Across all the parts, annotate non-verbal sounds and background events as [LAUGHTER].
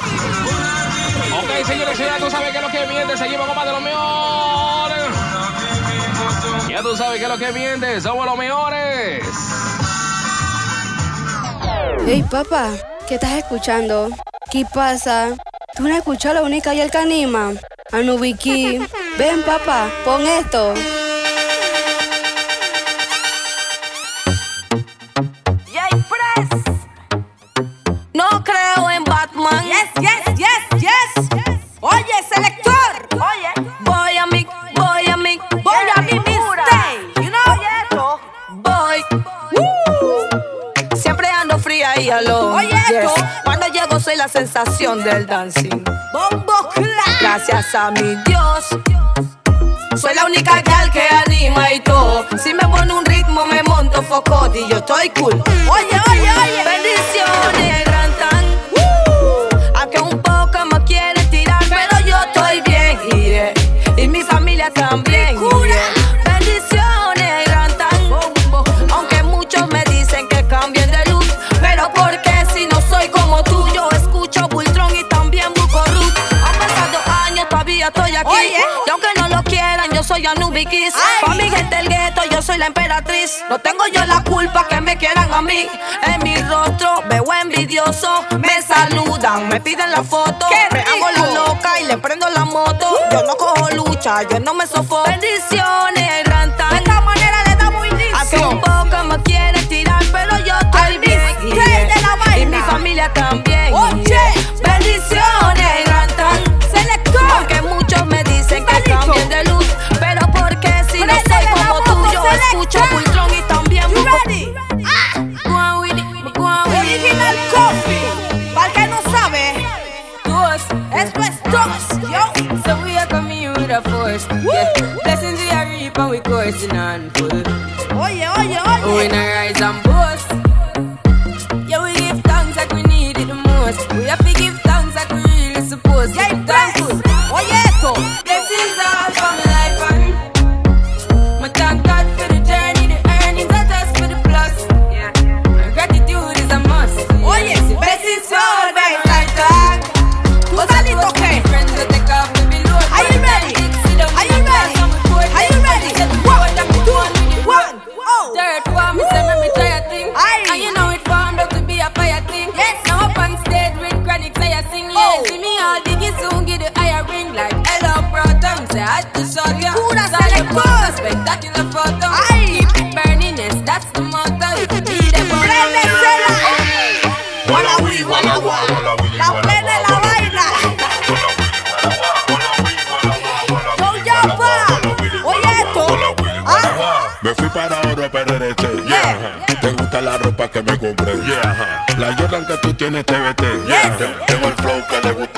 Ok, señores, ya tú sabes que lo que viene. Seguimos, copa de los mejores. Ya tú sabes que lo que viene. Somos los mejores. Hey, papá, ¿qué estás escuchando? ¿Qué pasa? ¿Tú no escuchas la única y el canima? Anubiki. Ven, papá, pon esto. del dancing. Gracias a mi Dios. Soy la única gal que anima y todo. Si me pone un ritmo, me monto focot y yo estoy cool. chiquis. Pa' mi gente el gueto, yo soy la emperatriz. No tengo yo la culpa que me quieran a mí. En mi rostro veo envidioso. Me saludan, me piden la foto. Me hago la loca y le prendo la moto. Yo no cojo lucha, yo no me sofoco. Bendiciones. Para el que no yo. So we are coming with a force. Yeah. Blessings we are reaping, we coursing. Oye, oye, oye. We rise and tú tienes TBT. Tengo el flow que le gusta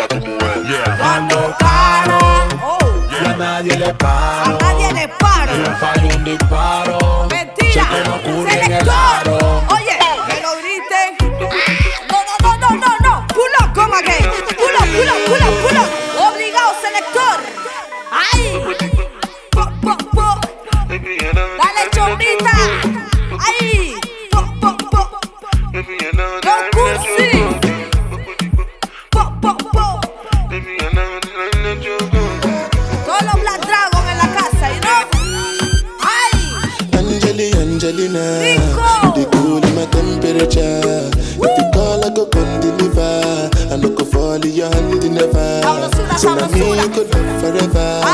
Molly, you're holding the vibe. So I mean you could love forever.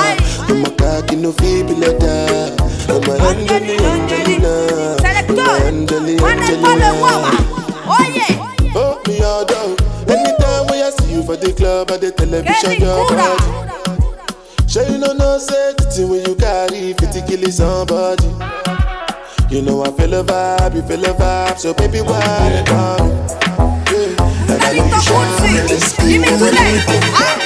No more cocky, no feeble letter. You're my Angeli, angel. Angel, angel, Oh yeah. Oh me all down. Anytime when I see for the club or the television, you're you know no safety when you carry 50 kilos somebody. You know I feel a vibe, you feel a vibe, so baby why you? Victor Curzi. Dime tu ley.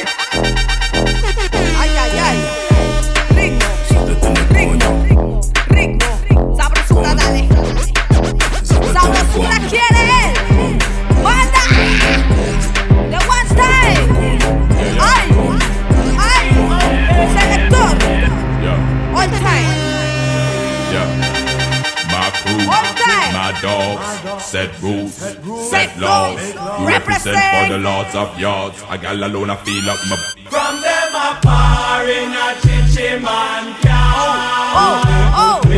the lords of yards. A gal alone, I feel up my. From them, a par in a chichi man. Cow. oh. oh. oh.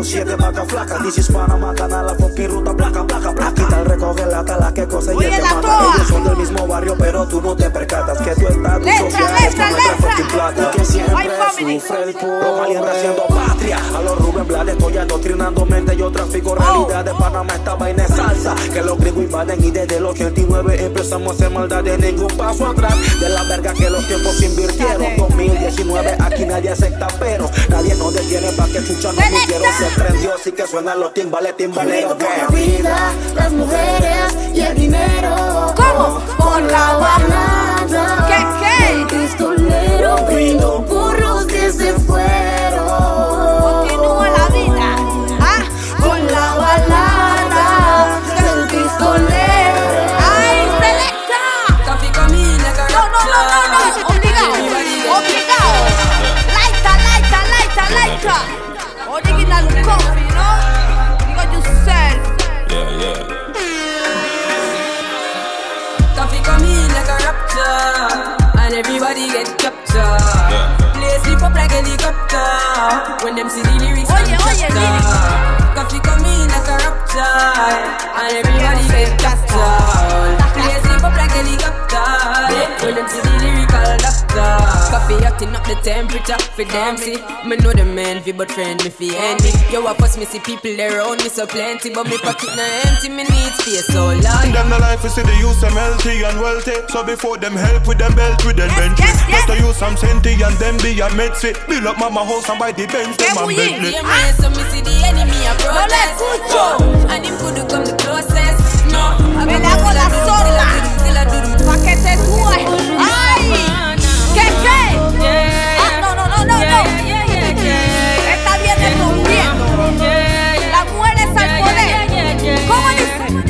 Luego siete vacas flacas matan a la fucking ruta, placa, placa, placa Quita el recoge la tala que cosa y la mata toa. Ellos son del mismo barrio, pero tú no te percatas Que tu estatus Letra, letra, con letra. Y que siempre sufre el pueblo valiente haciendo mente Yo trafico realidad de Panamá, esta vaina es salsa Que los gringos invaden y desde el 89 empezamos a hacer maldad de ningún paso atrás De la verga que los tiempos invirtieron 2019 aquí nadie acepta pero Nadie nos detiene pa' que chucha no quiero Se prendió así que suenan los timbales, timbaleros Por la vida, las mujeres y el dinero. ¿Cómo? Con la balada ¿Qué, qué? del pistolero. Brindo por los que se fueron. When them see the lyrics. Oye, from oye, chapter. lyrics. Coffee come in like a rapture, and everybody get captured. Play sleep up like helicopter when them see the lyrical doctor. Coffee hotting up the temperature for them see. Me know the man fi but friend me fi enemy. Yo, I pass me see people there around me so plenty, but me pocket na empty. Me need space so long. Them the life is see the use them healthy and wealthy. So before them help with them belt with them benches. yes, yes. Better use some senti and them be a medsi. Build up mama house and buy the Benz, them and bouillie. Bentley. Yeah, man, so me see the enemy a No le protest. Oh, and him could come the closest. No, I Me go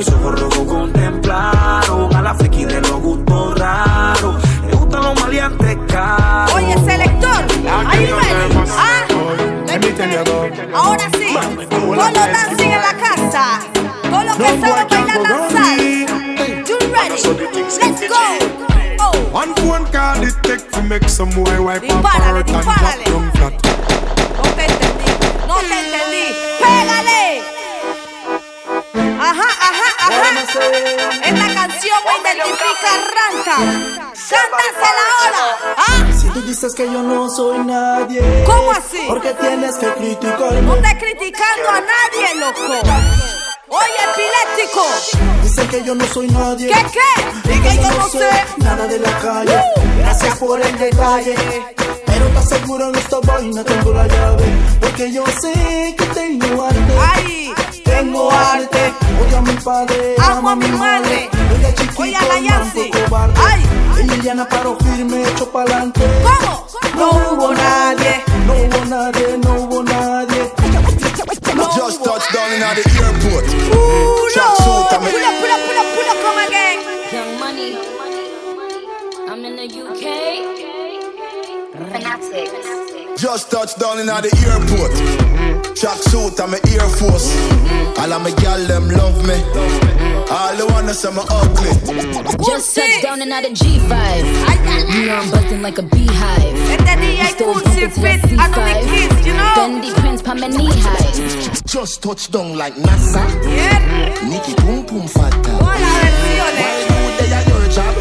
Mis ojos rojos contemplaron. A la friki de los gustos raros. Le gustan los maleantes caros. Oye, selector. You ready? Ah, ahora sí. Todos los dancing en la casa. Todos los que saben bailar danzar. You ready? Let's go. Oh. One phone call it take to make some boy wipe up and drop dispárale. down flat. Arranca. Cántasela ahora. ¿Ah? Si tú dices que yo no soy nadie, ¿Cómo así? Porque tienes que No criticarme. estés criticando a nadie, loco. Oye, epiléptico. Dicen que yo no soy nadie. ¿Qué qué? Y Que yo no sé. nada de la calle. Gracias por el detalle. Pero estás seguro en esta vaina tengo la llave. Porque yo sé que tengo arte. Ay, Tengo arte. Odio a mi padre. Amo a mi madre. Chiquito Oye a la no Yancy. fue cobarde. Ay. Y Liliana paró firme, hecho pa'lante. ¿Cómo? No hubo nadie. No hubo nadie, no hubo nadie. Just touched down in the airport. Pulo, Tracksuit, I'm pulo, pulo, pulo, pulo, come again. Young money. I'm in the UK. Fanatics. Just touched down in the airport. Tracksuit, I'm Air Force. Mm-hmm. All of my gal them love me. All the wanna say me ugly. Just touched down and out of G5. You know I'm busting like a beehive. Este DJ Cursi fit a Nubi Kids, you know? Fendi prints pa my knee high. Just touched down like NASA. Yeah. Nikki Pum Pum Fata. Hola, versiones. While you there at your job,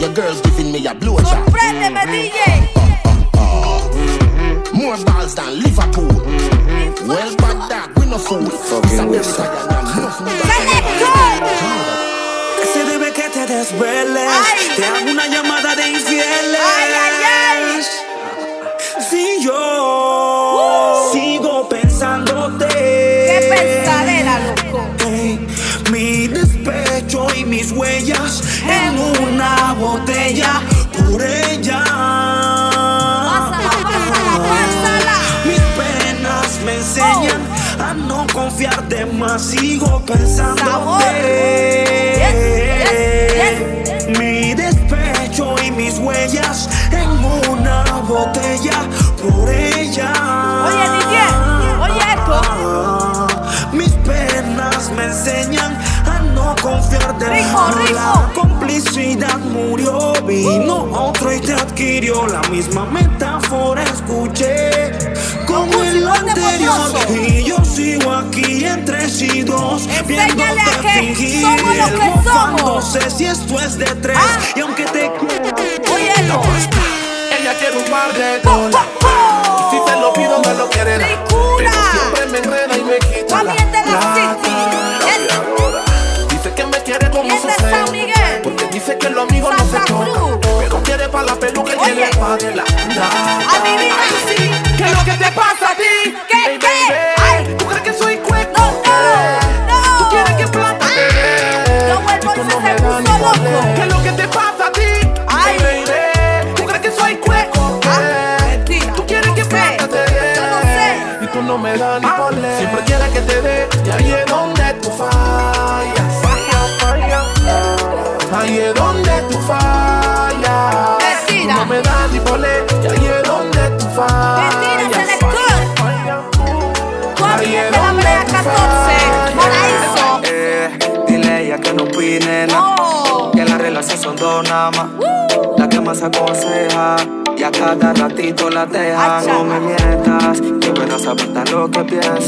your girl's giving me a blowjob. Sorpréndeme, DJ. More balls than Liverpool. Well, bad dog, we no fool. Fucking Que se debe que te desveles. Ay. Te hago una llamada de infieles. Ay, ay, ay. Si yo sigo pensándote. Qué pensadera, loco. Mi despecho y mis huellas en una botella Sigo pensándote. Yes, yes, Mi despecho y mis huellas en una botella por ella. Oye, DJ, oye esto. Mis penas me enseñan a no confiar de Rico, rico. La complicidad murió, vino otro y te adquirió la misma metáfora. Escuché como el anterior y yo sigo aquí aquí entre sí dos, Enséñale a que fingir somos lo que somos. sé si esto es de tres, y aunque te Óyelo. Ella quiere un par de dólares. Si se lo pido, me lo quiere dar. Pero siempre me enreda y me quita la plata. Dice que me quiere como su ser. Porque dice que los amigos no se tocan. Pero quiere pa' la peluca y quiere pa' de la A mi vida sí. ¿Qué es lo que te pasa a ti? ¿Qué, Ey, qué? baby, ¿Tú crees que ¿Qué es lo que te pasa a ti? Ay. Baby, ¿Tú crees que soy cueco? ¿Tú quieres que plata te dé? Y tú no me das ni bolé. Siempre quieres que te dé. Y ahí es donde tú fallas. Ahí es donde tú fallas. Tú no me das ni bolé. Nada más. La que más aconseja. Y a cada ratito la deja. No me mientas. Que puedas aguantar lo que piensas.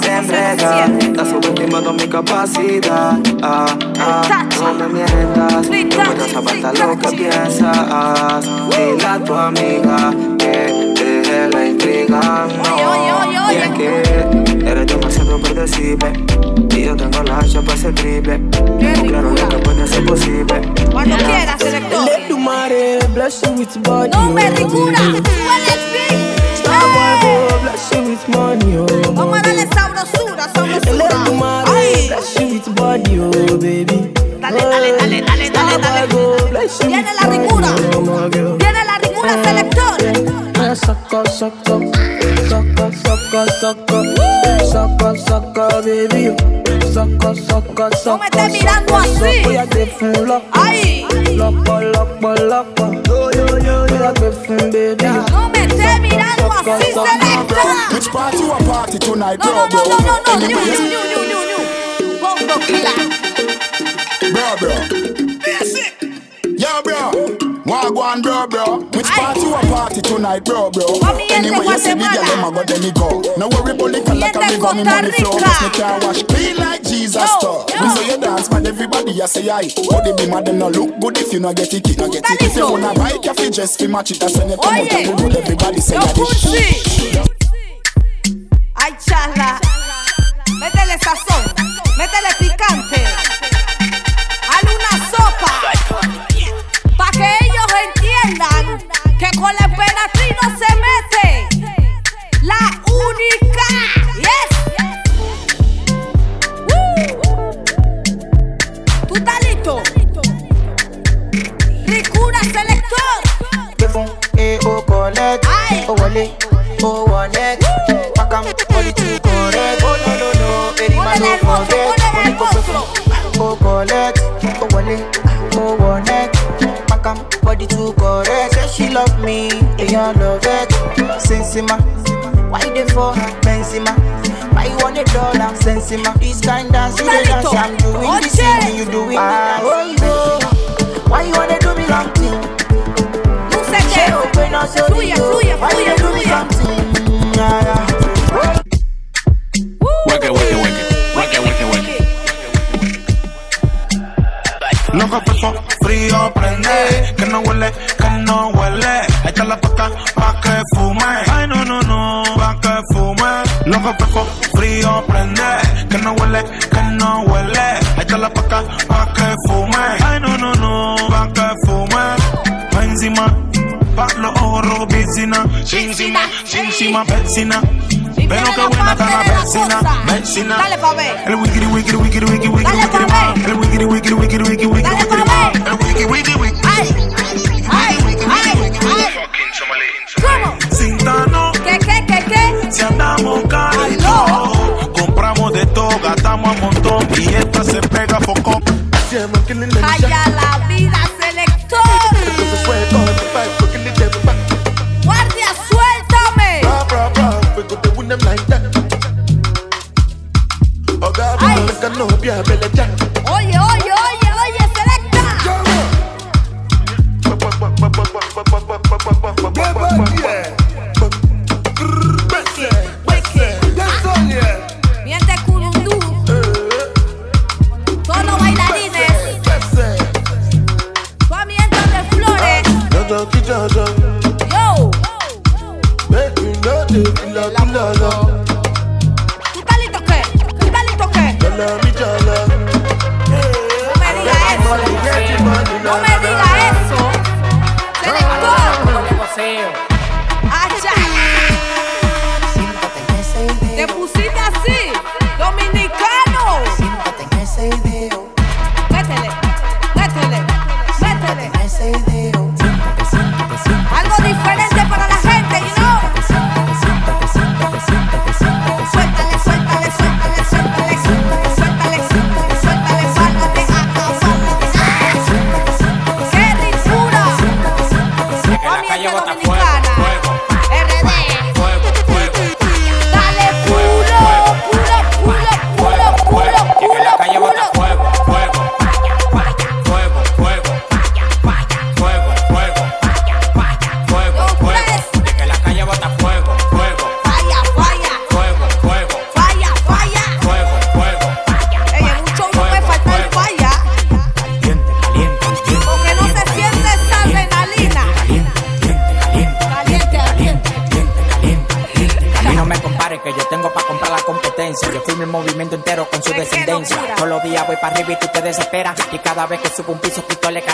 Te enreda. Estás subestimando mi capacidad. Ah, ah, no me mientas. Que puedas aguantar lo que piensas. Dile a tu amiga que deje la intriga. No, y es que eres demasiado predecible. Y yo tengo la hacha para ese triple. Tengo claro lo que puede ser posible. Cuando quieras, selector. Let the mare bless you with body. No me ricura. Starboy go bless you with money, oh. Vamos a darle sabrosura, Let the sabrosura. mare bless you with body, oh baby. Dale, dale, dale, dale, dale, dale. Go bless you Viene with la ricura. money, oh, my girl. Viene la ricura, selector. Ah, sucker, sucker, sucker, sucker, baby. Sucker, sucker, sucker. No me estés mirando así. Voy a te fun loco. Ay. Loco, loco, loco. Yo, yo, yo, voy a te fun, baby. No me estés mirando así, selector. Which party you a party tonight, No, bro, no, no, bro? no, no, no. New, Anyway, new, new, new, new, new. Bongo killer. Bro, bro. Yo, bro. Wagwan, bro, bro. Which party you a party tonight, bro, bro? Anyway, you see the Guatemala. girl, them a go, then me go. No worry, political Y like a river, me money flow. Yes, me can wash clean like Jesus store. Me say you dance, but everybody a say aye. But they be mad, them no look good if you no get it, no get it. If you wanna buy cafe, just fi match it. That's when you come oh, out and good, everybody say this pussy. Ay, charla. Métele sazón. Métele picante. Sensima, why dey for Benzema? Why you want a dollar? Sensima, this kind Oye, oye, oye, oye, selecta. guardia.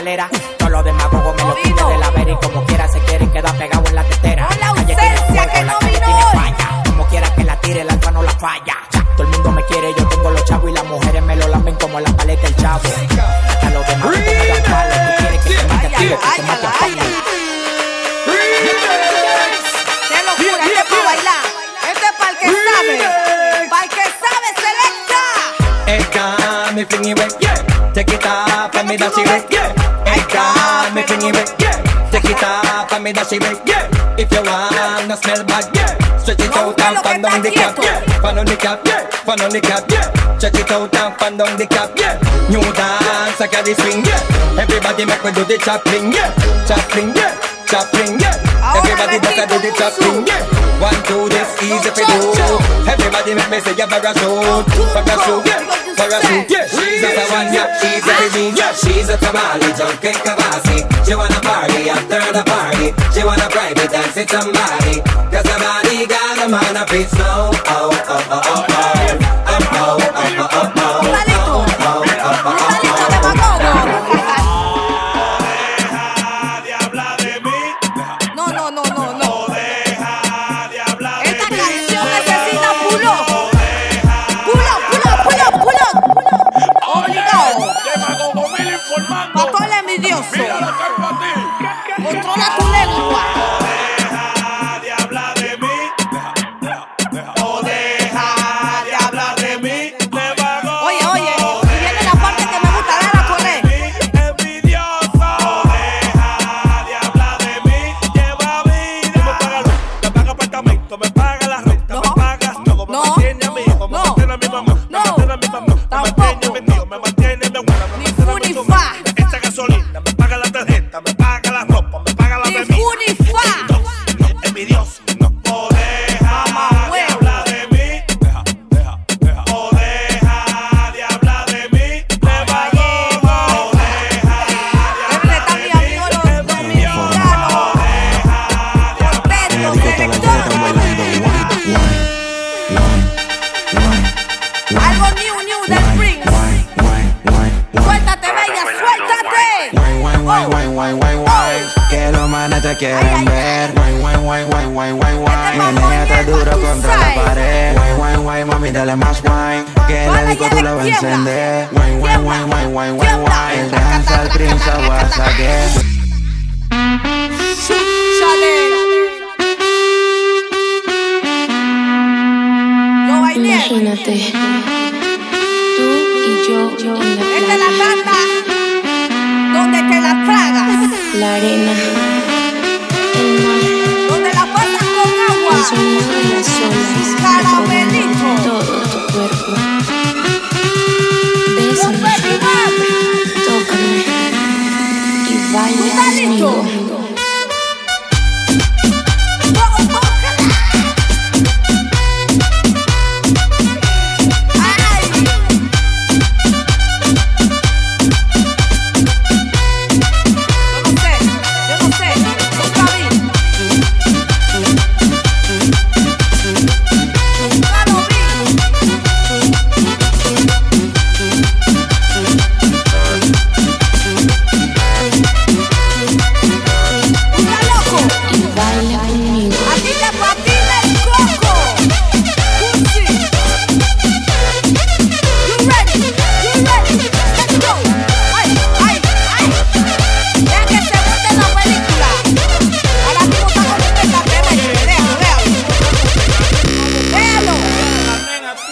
escalera. Todos los demagogos me lo quito de la vera y como quiera se quieren queda pegado en la tetera. No, la ausencia que no vino. Como quiera que la tire, el alfa no la falla. Todo el mundo me quiere, yo tengo los chavos y las mujeres me lo lamen como la paleta el chavo. me that she make yeah. If you wanna smell bad yeah. Stretch it out and fan down the cap yeah. Fan on the cap yeah. Fan on the cap yeah. Stretch it out and fan down the cap yeah. New dance I got the swing yeah. Everybody make me do the chopping yeah. Chopping yeah. Chopping yeah. Everybody just a do the chopping yeah. One two this easy for do. Everybody make me say yeah parachute, parachute yeah, parachute yeah. She's a one yeah. She's a she's a tamale, drunk and kawasi. She wanna party after the party. She wanna private dance with somebody. Cause somebody got a man up his snow. encender Wine, wine, wine, wine, wine, wine, wine Dance al trincha, vas a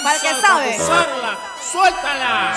Para que sabe. Usarla, suéltala.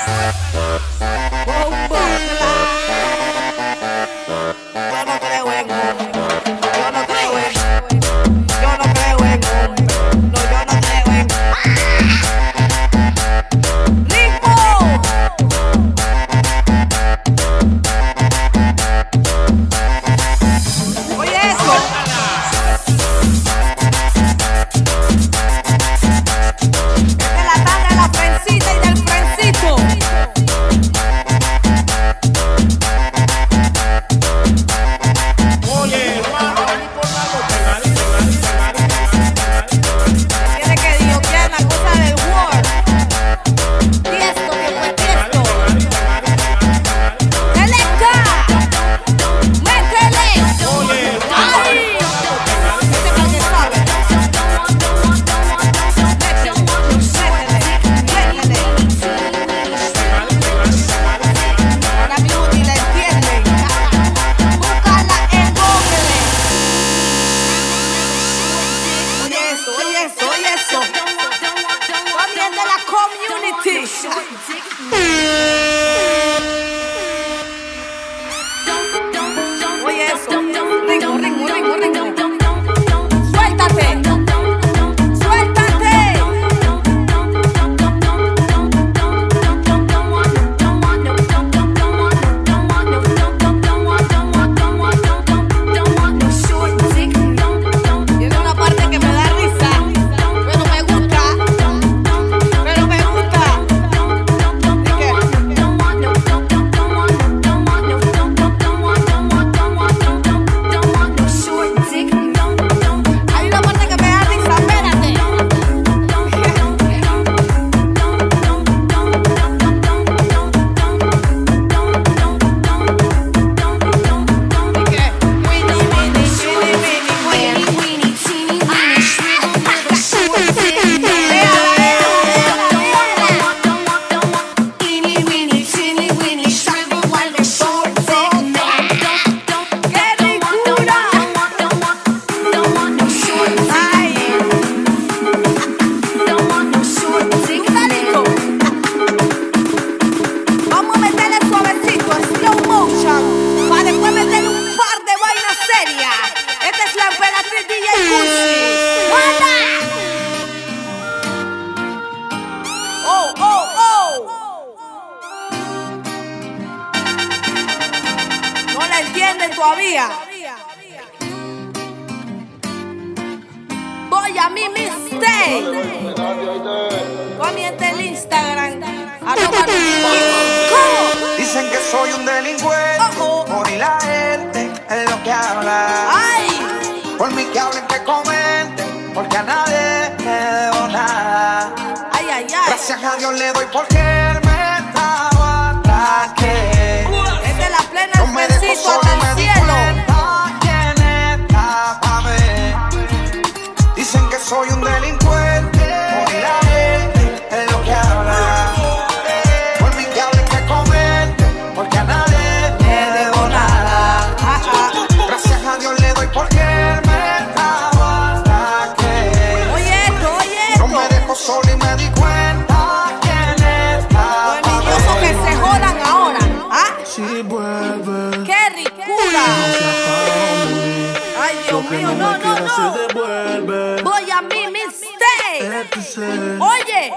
Oye,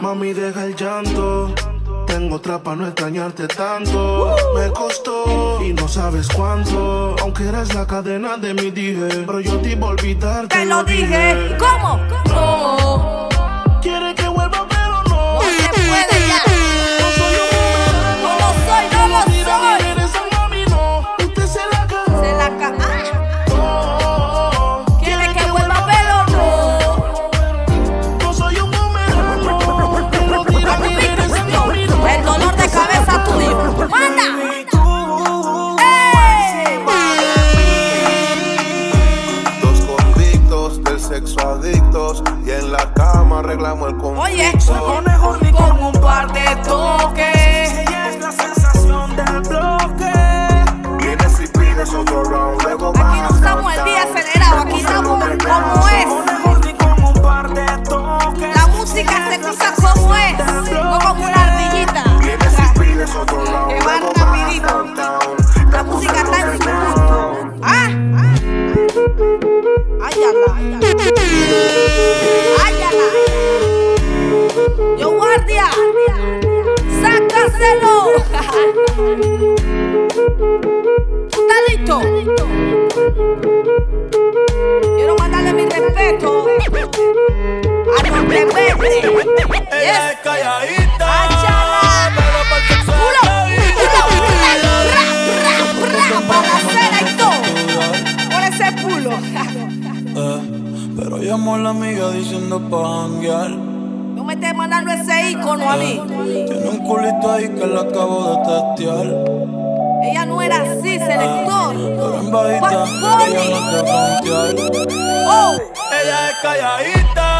mami, deja el llanto. Tengo otra para no extrañarte tanto. Me costó y no sabes cuánto. Aunque eres la cadena de mi dije, pero yo te iba a olvidar. Te, lo, dije. dije. ¿Cómo? ¿Cómo? action. Los rebeldes. Ella es calladita. Achala. Pero para el sexo Pulo. Eh, pero llamó a la amiga diciendo pa' janguear. No me estés mandando ese icono a mí. Tiene un culito ahí que la acabo de testear. Ella no era así, selector. Pero en bajita, ella no te frontear. Oh. Ella es calladita,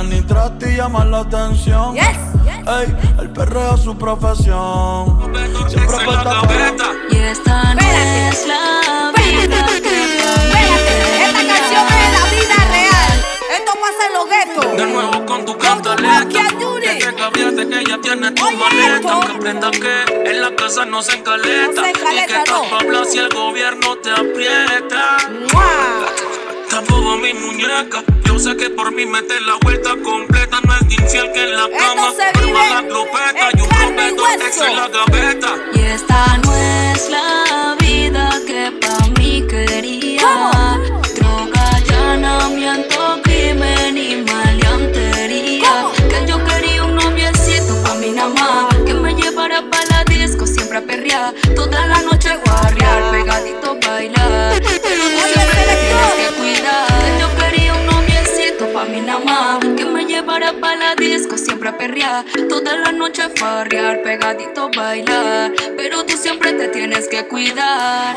ella ni trata y llama la atención, ey, el perreo es su profesión, siempre Y esta no es la vida que Esta canción es la vida real. Esto pasa en los guetos. De nuevo con tu cantaleta Que te cambiaste que ya tienes tu maleta Que aprendas que en la casa no se encaleta. No se Y que encaleta, estás no. pa' hablar si el gobierno te aprieta Tampoco mi muñeca Yo sé que por mí meter la vuelta completa No es infiel que en la cama la glopeta y un prometo en la gaveta Y esta no es la vida que pa' mí quería. Droga, allanamiento, crimen y maleantería. Que yo quería un noviecito pa' nada más. Que me llevara pa' la disco, siempre a perrear. Toda la noche guarrear, pegadito bailar. Pero Que me llevara pa' la disco, siempre a perrear. Toda la noche farrear, pegadito bailar. Pero tú siempre te tienes que cuidar.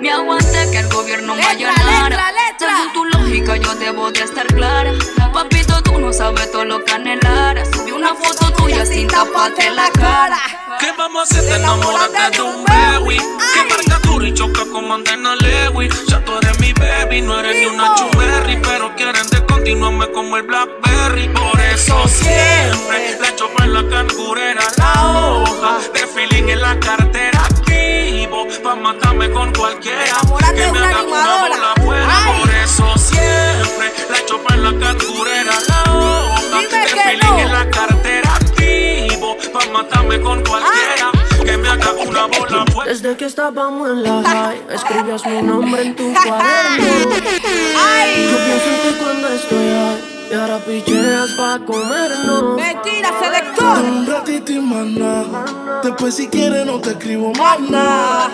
Me aguante que el gobierno me allanara. Según tu lógica, yo debo de estar clara. Papito, tú no sabes todo lo que anhelara. Subí una foto tuya sin taparte la cara. ¿Qué vamos a hacer? Te enamoraste de un baby Que marca duro y choca como Andena Lewis Ya tú eres mi baby, no eres ni una chuberry Pero quieren de continuarme como el Blackberry. Por eso siempre le echo en la cangurera La hoja de feeling en la cartera. Activo pa' matarme con cualquiera Que me haga una bola buena. Por eso siempre le echo en la cangurera La hoja de feeling en la cartera. Activo pa' matarme con cualquiera Que me haga una bola Desde que estábamos en la high, escribías mi nombre en tu cuaderno. Yo pienso en ti cuando estoy high. Y ahora picheas pa' comernos. Mentira, selector. Un ratito y más nada. Después si quieres no te escribo más nada.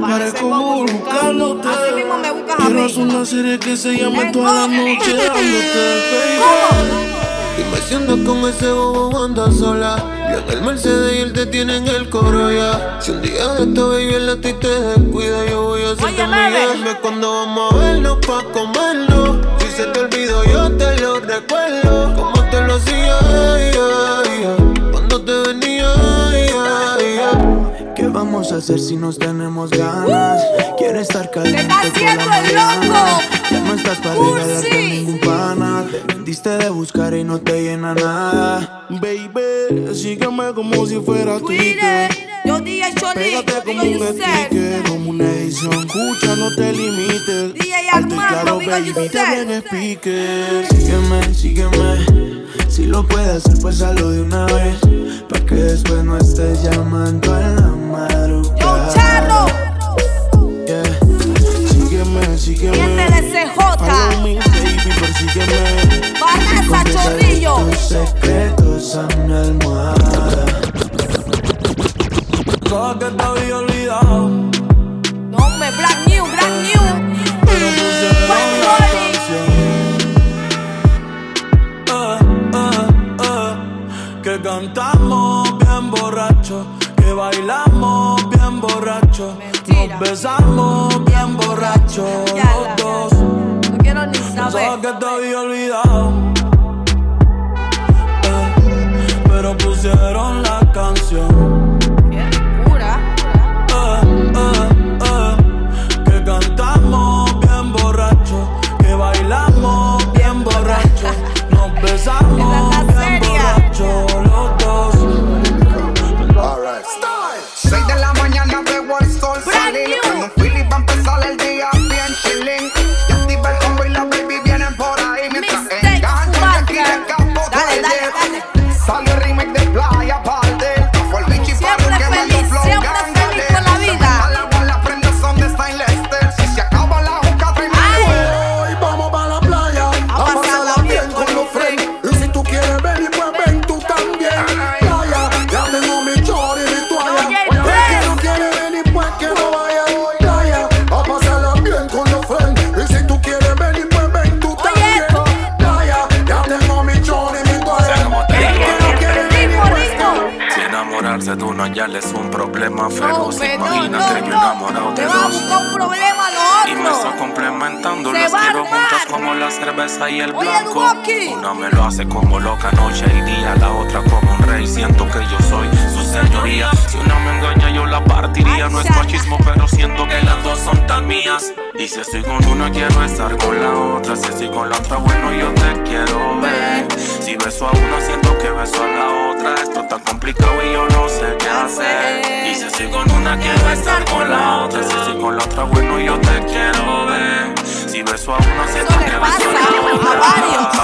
Parezco buscándote. Quiero hacer una serie que se llame toda la noche dándote, baby. Y me siento con ese bobo anda sola. Yo en el Mercedes y él te tiene en el coro ya. Si un día de esta baby el a ti te descuida, yo voy a hacerte cuando vamos a vernos pa' comernos. Si se te olvidó, yo te lo recuerdo. Como te lo hacía, ay, ay. cuando te venía, ay. ¿Qué vamos a hacer si nos tenemos ganas? Quiero estar caliente por la haciendo el mañana. Ya no estás para Uh, regalarte sí. ningún Te vendiste de buscar y no te llena nada. Baby, sígueme como si fuera Twitter. Yo dije Pégate yo como un sticker, como una edición. Escucha, no te limites. DJ Armando, claro, baby, speaker. Sígueme, sígueme. Si lo puedes hacer, pues hazlo de una vez. Pa' que después no estés llamando a la madrugada. Charro. Yeah. Sígueme, sígueme. CJ. Baby, persígueme. Barraza, chorrillo. Tus secretos a mi almohada. Pensaba que te había olvidado. No, me black new, black new. Pero pusieron la canción. Eh, eh, eh, que cantamos bien borracho, que bailamos bien borracho, nos besamos bien borracho los dos. Pensaba que te había olvidado. Eh, pero pusieron la canción. Ya es un problema feroz. no, Imagina no, que yo no. enamorado de Te va a dos. buscar un problema lo Y me está complementando, Se las quiero juntas como cerveza y el blanco. Una me lo hace como loca noche y día, la otra como un rey. Siento que yo soy su señoría. Si una me engaña, yo la partiría. No es machismo, pero siento que las dos son tan mías. Y si estoy con una, quiero estar con la otra. Si estoy con la otra, bueno, yo te quiero ver. Si beso a una, siento que beso a la otra. Esto está complicado y yo no sé qué hacer. Y si estoy con una, quiero estar con la otra. Si estoy con la otra, bueno, yo te quiero ver. Si beso a una, siento que beso a la otra.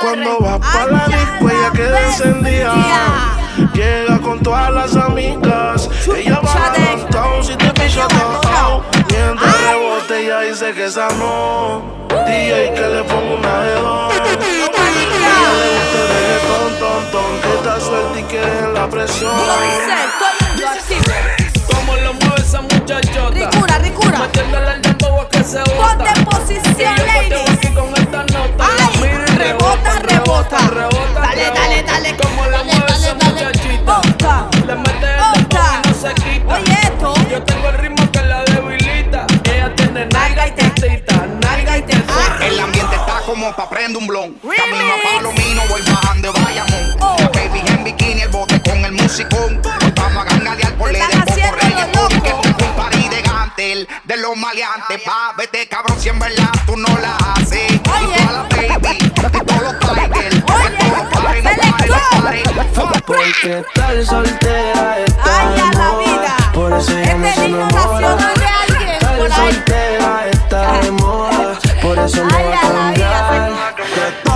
Cuando va pa' la disco ella queda encendida. Llega con todas las amigas. Ella va downtown si te pilla downtown Mientras rebote ella dice que esa no. DJ que le ponga una de dos Ella le gusta el reggaetón, ton, ton Que está suelta y que en la presión ¿Cómo lo mueve esa muchachota? Ricura. Metiéndole dembow a que se bota. Ponte en posición, ladies. aquí con esta nota. Ay, La rebota, rebota. rebota, Dale, dale, dale. ¿Cómo lo Dale, mueve esa muchachita? Osta. Le mete el dembow y no se quita. Oye, esto. Yo tengo el ritmo que la debilita. Ella tiene nalga y tetita, y tetita. El ambiente está como pa' prender un blon. Camino a Palomino, voy bajando de Bayamón. Oh. La baby en bikini, el bote con el musicón. Hoy vamos a gangalear por ley de poco reggaetón. Que es un party de gantel, de los maleantes. Pa' vete cabrón, si en verdad tú no la haces. Y toda la baby, y todos los tigers. Y todos los pares, no pares, no pares. Porque tal soltera está de moda Por eso ya no se enamora Tal soltera está de [LAUGHS] moda Por eso no va a cambiar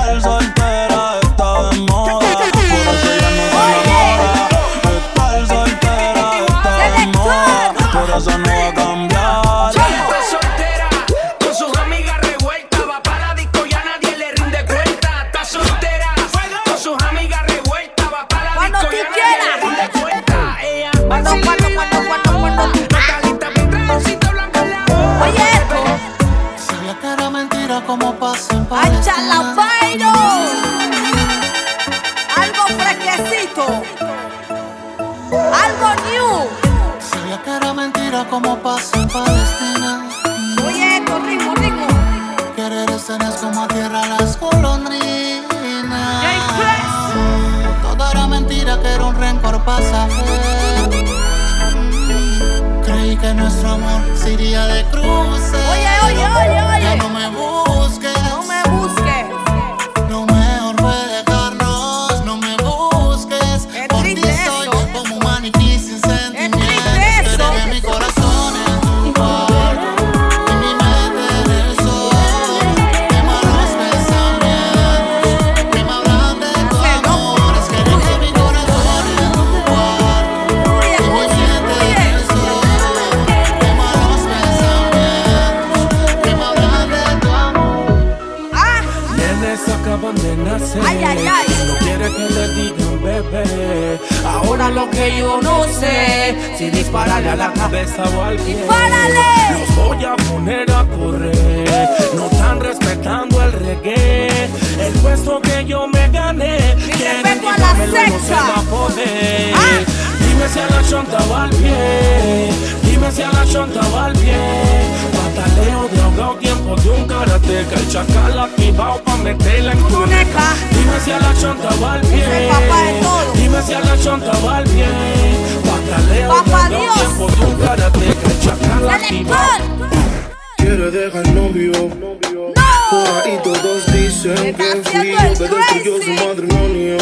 Quiere dejar novio. Por ahí todos dicen que fui yo que destruyó su matrimonio.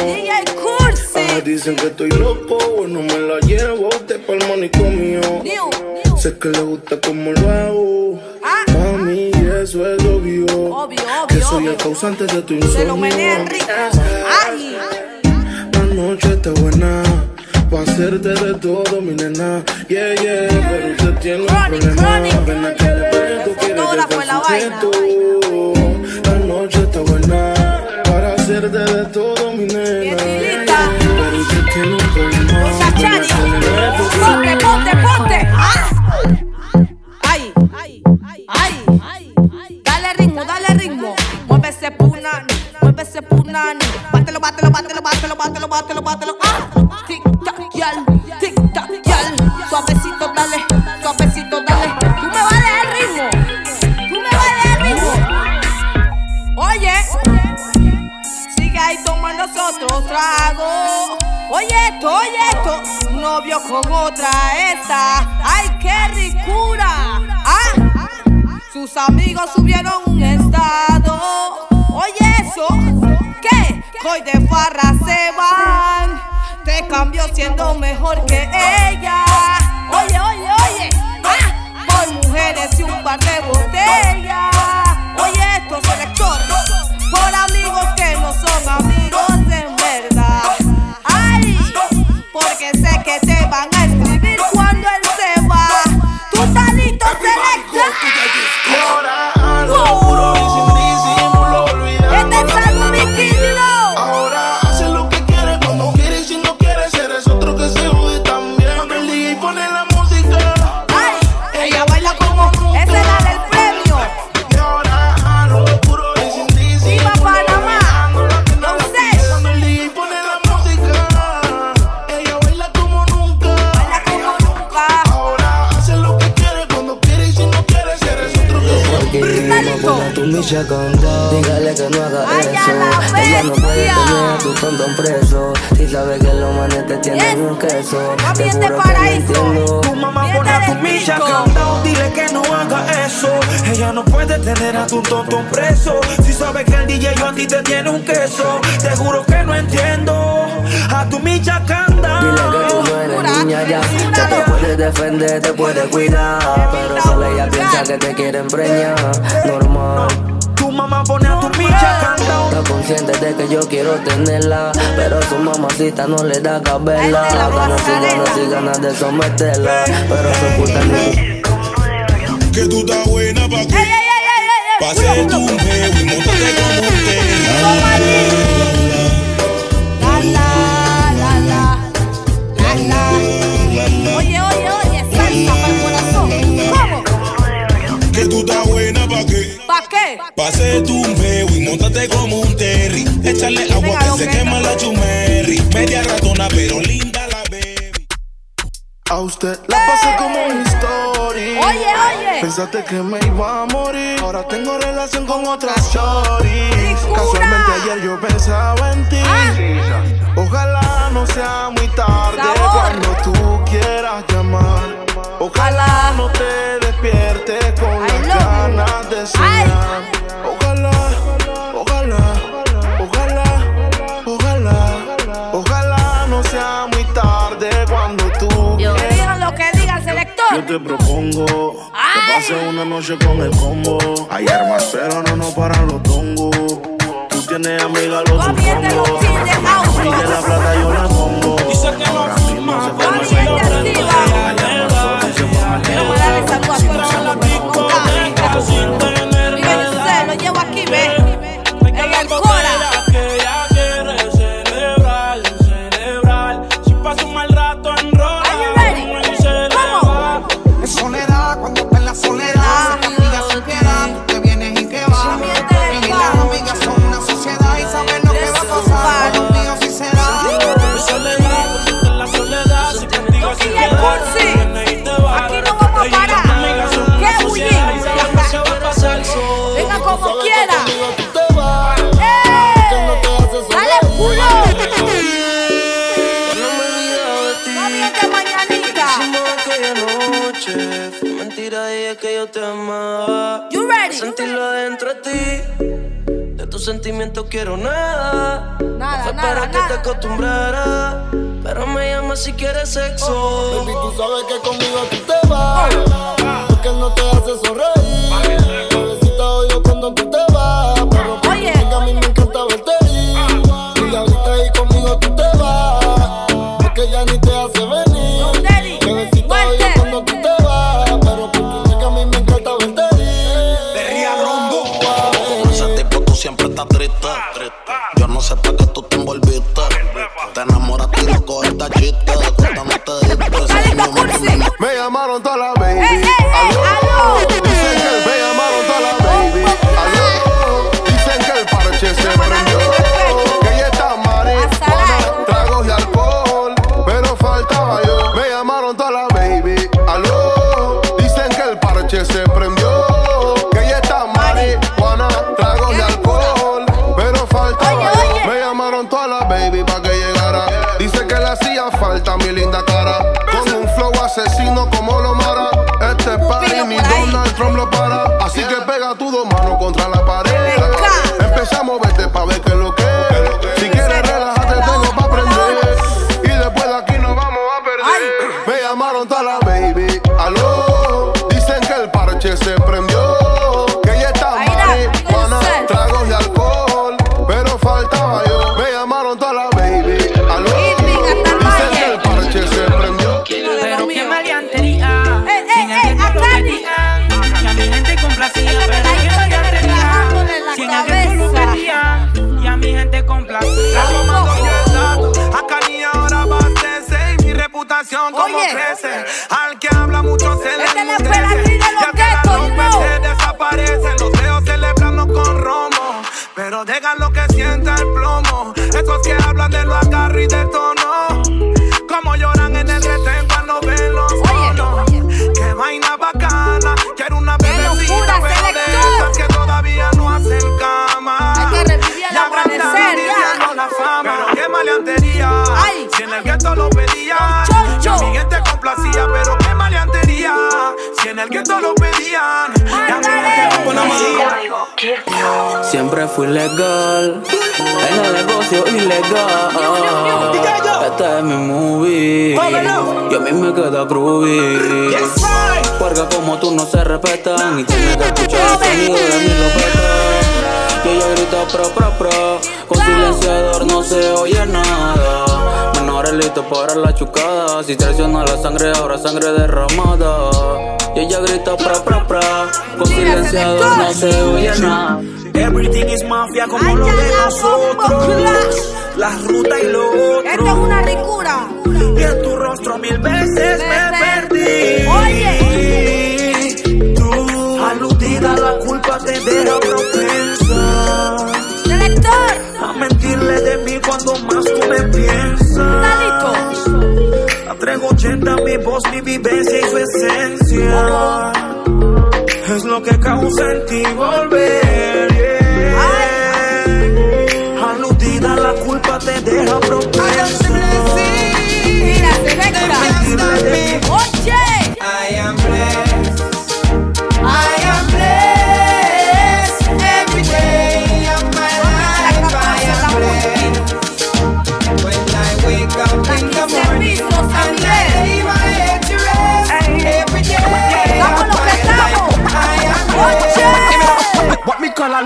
Ah, dicen que estoy loco, bueno me la llevo de pa'l manicomio. Sé que le gusta como lo hago. Mami, eso es obvio. que soy el causante de tu insomnio. Ay. La noche está buena. Pa' hacerte de todo, mi nena. Yeah, yeah. Pero usted tiene un problema. Ven te presto, quiere. La noche está buena. Para hacerte de todo, mi nena. Pero usted tiene un problema. Ponte, ponte, ponte. Ah. Ay, ay, ay. Dale ritmo, dale ritmo. Mueve ese punani, mueve ese punani. Bátelo, bátelo, bátelo, bátelo, bátelo, bátelo, bátelo. Ah. Tic trago. Oye esto, oye esto, un novio con otra esta. Ay, qué ricura. Ah, sus amigos subieron un estado. Oye eso, ¿qué? Hoy de farra se van. Te cambió siendo mejor que ella. Oye, oye, oye. Ah, por mujeres y un par de botellas. Con dos. Dígale que no haga eso. Ella no puede tener a tu tontón preso. Si sabe que los manes te tienen un queso. Seguro que no entiendo. Tu mamá pone a tu micha candado, dile que no haga eso. Ella no puede tener a tu tonto preso. Si sabe que el DJ yo a ti te tiene un queso, te juro que no entiendo. A tu micha candado. Dile que tú no eres niña ya. Que te puedes defender, te puedes cuidar. Pero solo ella piensa que te quiere empreñar. Normal. Tu mamá pone a tu micha candado. Está consciente de que yo quiero tenerla. Pero su mamacita no le da cabela. Ganas y ganas y ganas de someterla. Pero se oculta Que tú estás buena pa' que pase tu y montate como un pase tu peo y montate como un terry. Échale agua que se quema la chumerri. Media ratona pero linda la baby. A usted la pasé como un story. Oye, oye. Pensaste que me iba a morir. Ahora tengo relación con otras choris. Casualmente ayer yo pensaba en ti. Ojalá no sea muy tarde cuando tú quieras llamar. Ojalá no te despiertes con las ganas de soñar. Te propongo que pase una noche con el combo. Hay armas, pero no nos paran los tongos. Tú tienes amiga, lo supongo. Y que la plata yo la pongo. Dice que no fuma, pero quiero nada. Nada, Fue nada, para que te acostumbrara. Pero me llamas si quieres sexo. Baby, tú sabes que conmigo tú te vas. Porque no te hace sonreír. Bebecita odio cuando tú te vas. Pero a mí Me llamaron toda la baby. Aló. Dicen que el parche se prendió. Que ella está marihuana, tragos y alcohol. Pero faltaba yo. Me llamaron toda la baby para que llegara. Dice que le hacía falta mi linda cara. Con un flow asesino como lo mara. Este party ni Donald Trump lo para. Así que pega tus dos manos contra la pared. Empezamos a verte pa' ver Dejan lo que sienta el plomo. Esos que hablan de lo agarro y de tono. Como lloran en el retén cuando ven los bonos. Qué vaina bacana. Quiero una bebecita, pero de esas que todavía no hacen cama. Hay que revivir agrandan amanecer, ya. la fama. Pero qué maleantería. Si en el gueto lo pedían. Y a mi gente complacía, pero qué maleantería. Si en el gueto lo pedían. Siempre fui legal en el negocio ilegal. Este es mi movie. Y a mí me queda groovy. Porque como tú no se respetan y tienes que escuchar el sonido de mi lopeta. Y ella grita pro pro pro. Con silenciador no se oye nada. Listos para la chucada. Si traiciona la sangre, ahora sangre derramada. Y ella grita pro pro pro. Con silenciador no se oye nada. Everything is mafia como lo de nosotros. La ruta y lo otro. Esto es una ricura. Y en tu rostro mil veces me perdí. Oye. Tú, aludida, la culpa te deja propensa. A mentirle de mí cuando más tú me piensas. A 380 mi voz, mi vivencia y su esencia. Es lo que causa en ti volver. yeah. Aludida, la culpa te deja propensa. Mira, selecta. Oye. I am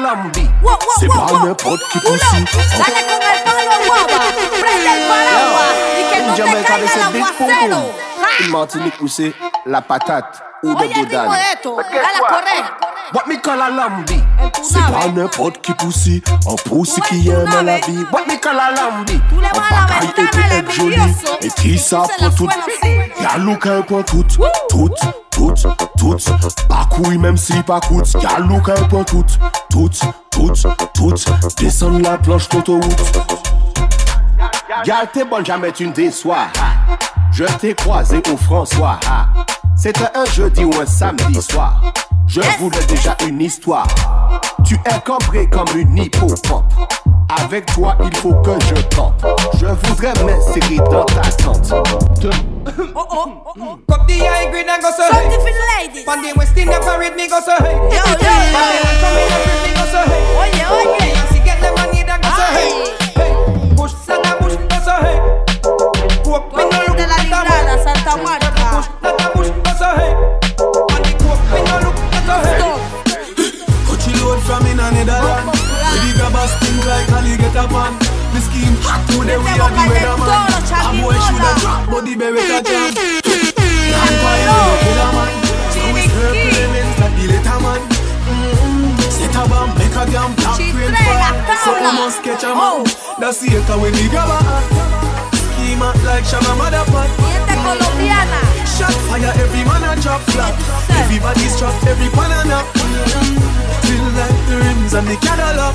pas wow. n'importe qui Uno, aussi. dale con el palo guava, prende el paraguas y que no te caiga el say big pum aguacero. pum. Martinique, we say la patate ou Oye the el ritmo de esto, dale a correr. What me call a lambi? C'est pas n'importe qui poussi, un poussi qui aime la vie. What me call a lambi? Un bagaille et puis joli, et qui ça pour tout? Y'a un point tout, tout, tout, tout. Pas couille même si pas coûte. Y'a un point tout, tout, tout, tout. Descendre la planche d'autoroute. Gal t'es bonne, jamais tu ne déçois. Je t'ai croisé au François. C'était un jeudi ou un samedi soir. Je voulais déjà une histoire. Tu es cambré comme une hippopampe. Avec toi, il faut que je tente. Je voudrais m'insérer dans ta tente. Te- Oh oh. Cup the high grade and go so hey. Something for the ladies. Pan the West Indian parade me go so hey. Yo, yo, yo. That's the hater when the grabber Scheme hot like Shabba Motherfucker colombiana. Shot fire, every man a drop flat. Everybody's trapped, every pan a knock Feel like the rims and the Cadillac.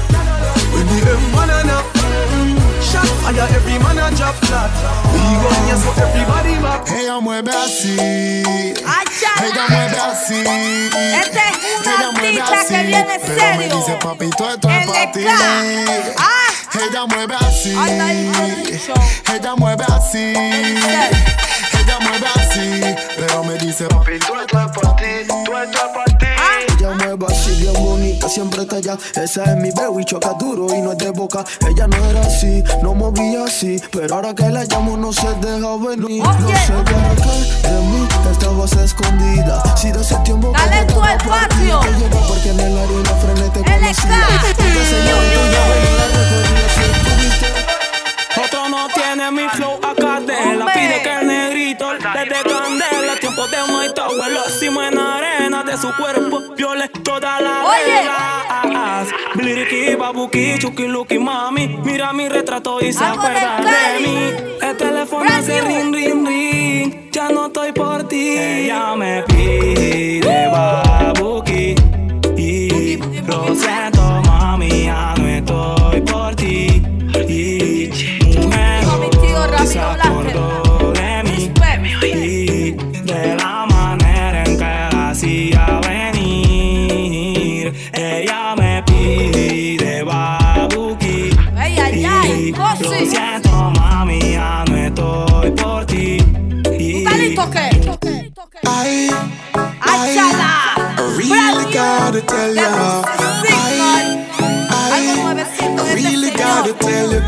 When the M1 a knock Shot fire, every man a drop flat. We gon' yes, so everybody back Ella mueve así. Ella mueve así. Este es una Ella mueve artista que así. viene Pero me serio. dice, papito, esto es para ti. Ella mueve así. Ella mueve así. Ella mueve así. Pero me dice, papito, esto es para ti. Tú esto es para ti. Mueve así, bien bonita, siempre está allá. Esa es mi baby, choca duro y no es de boca. Ella no era así, no movía así. Pero ahora que la llamo, no se deja venir. No sé para qué de mí estabas escondida. Si de ese tiempo que Dale yo tú al patio. que llegó porque en el área una frena te conocía. Se llave y Otro no tiene mi flow acá de la pide que el negrito desde candela tiempo de maita vuelo cima en arena de su cuerpo viole toda la reglas Bliriki, babuki, chuki, luki, mami Mira mi retrato y se acuerda de mí. El teléfono hace ring, ring, ring Ya no estoy por ti. Ella me pide babuki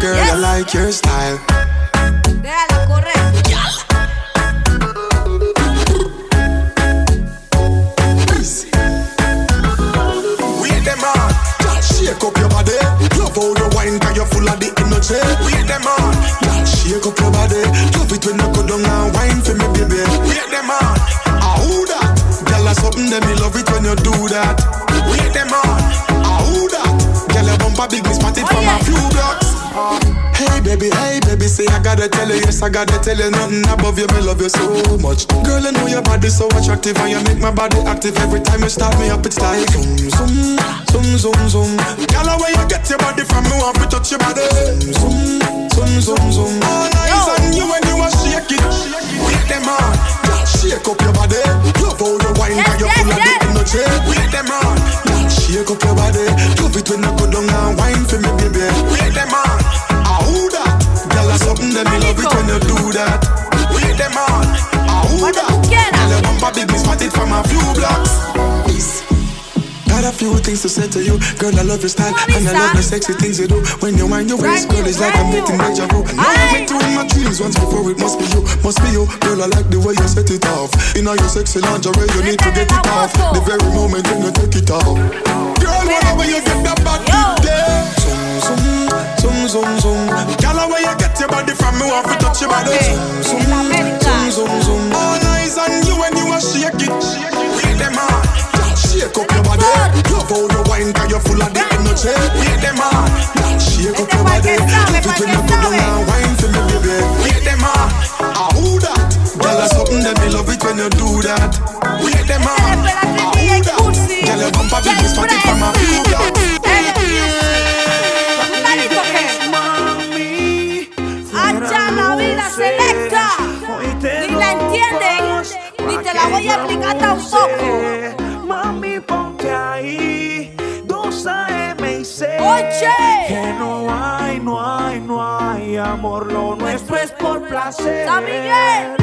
girl, I like your style. Déjala correr. Wait them on, girl, shake up your body. Love how you wine, cause you're full of the energy. Wait them on, shake up your body. Love it when you go down and wine for me, baby. Wait them on, ah who that? Girl, that's something that me love it when you do that. Wait them on, ah who that? Girl, your bumper big, me spot it from blocks. Hey baby, hey baby, say I gotta tell you, yes I gotta tell you nothing above you, me love you so much. Girl, I know your body so attractive and you make my body active every time you start me up. It's like zoom, zoom, zoom, zoom, zoom. Girl, where you get your body from, me want to touch your body. Zoom, zoom, zoom, zoom. All eyes on you when you are shake it. Wait them on, girl, shake up your body. Love how you wine, cause you're full of the energy. Wait them on, girl, shake up your body. Love it when you go down and wine for me, That's me love it when you do that. Wait them on. Ah, who that? Your bumper big, me spot it from a few blocks. Peace. Got a few things to say to you, girl. I love your style and I love the sexy things you do. When you wind your waist, girl, it's like I'm getting deja vu. Now I met you in my dreams once before. It must be you, must be you, girl. I like the way you set it off. In all your sexy lingerie, you need to get it off. The very moment when you take it off, girl. Whenever you get that back there, zoom, zoom, zoom, zoom, zoom. Girl, where you get your body from? Me want to touch your body. Zoom, zoom, zoom, zoom, zoom. All eyes on you when you are shake it. Wait them on, shake up your body. noche. Wait them on, shake up your body. Love it when you go down and wine for me, baby. Wait them on, ah who that? Girl, that's something that me love it when you do that. Wait them on, ah who that? Girl, your bumper big, me spot it from a few te la voy a explicar tampoco. Mami, ponte ahí. 2 AM y C. Oye. Que no hay, no hay, no hay amor. Lo nuestro es por placer. San Miguel.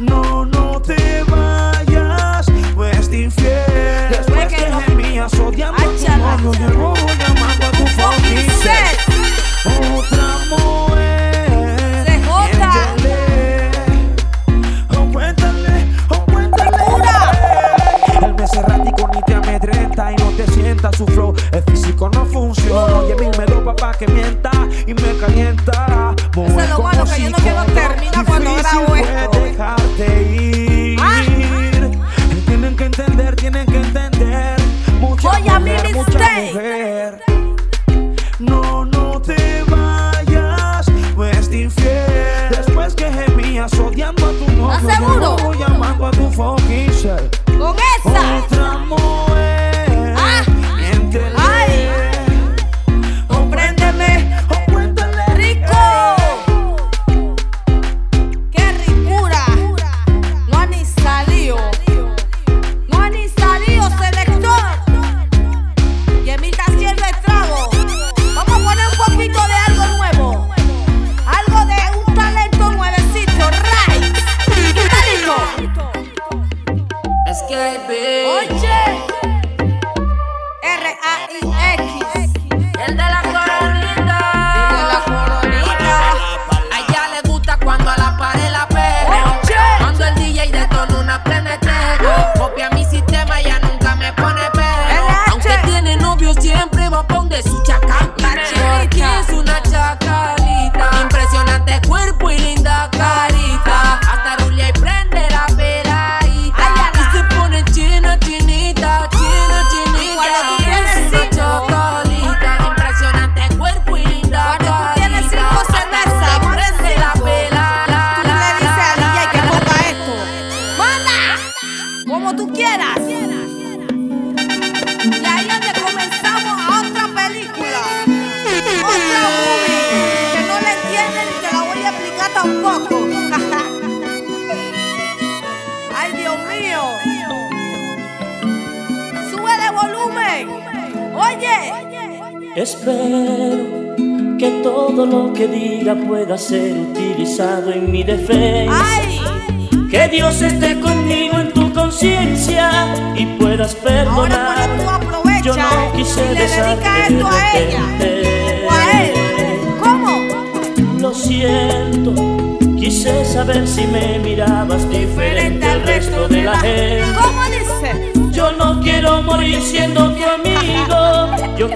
No, no te vayas, pues te infiel. Después que a tu novio, yo robo llamando a tu. Otra sienta su flow. El físico no funciona. Oye, dímelo, papá, que mienta y me calienta. Eso es lo malo que yo no quiero terminar cuando grabo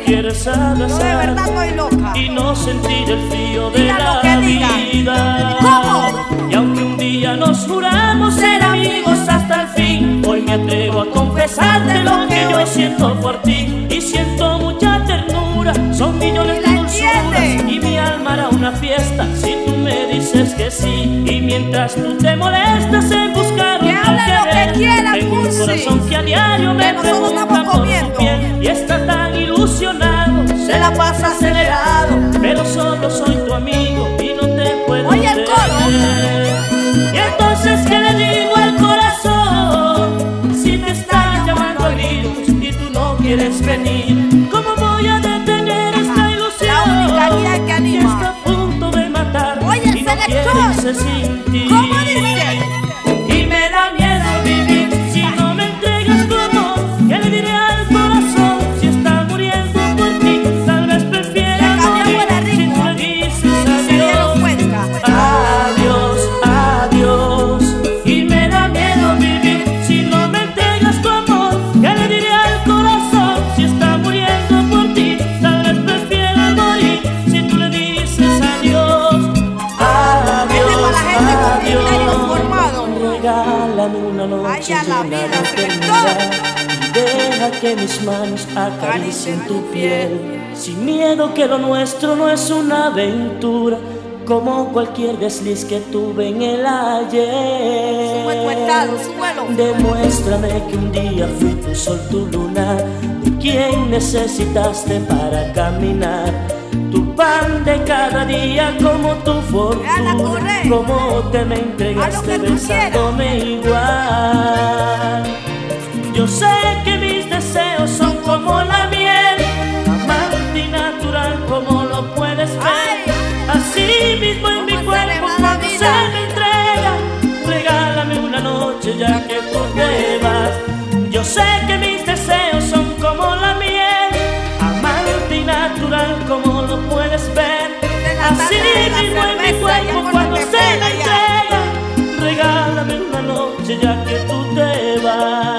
amigo. Yo quiero es abrazar y no sentir el frío de Diga la que vida. ¿Cómo? Y aunque un día nos juramos ser amigos hasta el fin, hoy me atrevo a confesarte lo que yo siento por ti y siento mucha ternura. Son millones de dulzuras y mi alma hará una fiesta si tú me dices que sí. Y mientras tú te molestas en buscar un que querer, quiera, tengo un corazón que a diario me pregunta por su piel y tan ilusionado, se la pasa acelerado, pero solo soy tu amigo y no te puedo Oye, el coro. Y entonces, ¿qué le digo al corazón? Si te está llamando a gritos y tú no quieres venir, ¿cómo voy a detener esta ilusión? La única que anima. Está a punto de matar Oye, y no quiere selector. irse sin ti. ¿Cómo dice? Que mis manos acaricien tu piel. Sin miedo que lo nuestro no es una aventura. Como cualquier desliz que tuve en el ayer. Demuéstrame que un día fui tu sol, tu luna. Quien necesitaste para caminar. Tu pan de cada día como tu fortuna. Como te me entregaste besándome igual. Yo sé que mis deseos son como la miel, amante y natural como lo puedes ver. Así mismo en mi cuerpo cuando se me entrega, regálame una noche ya que tú te vas. Yo sé que mis deseos son como la miel, amante y natural como lo puedes ver. Así mismo en mi cuerpo cuando se me entrega, regálame una noche ya que tú te vas.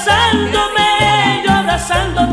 Abrazándome, yo abrazándote.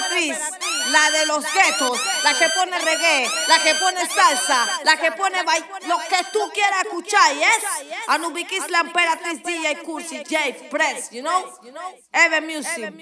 La de los guetos, la que pone reggae, la que pone salsa, la que pone ba- lo que tú quieras escuchar, yes? Anubikis, la emperatriz DJ Cursi, J Press, you know? Ever Music.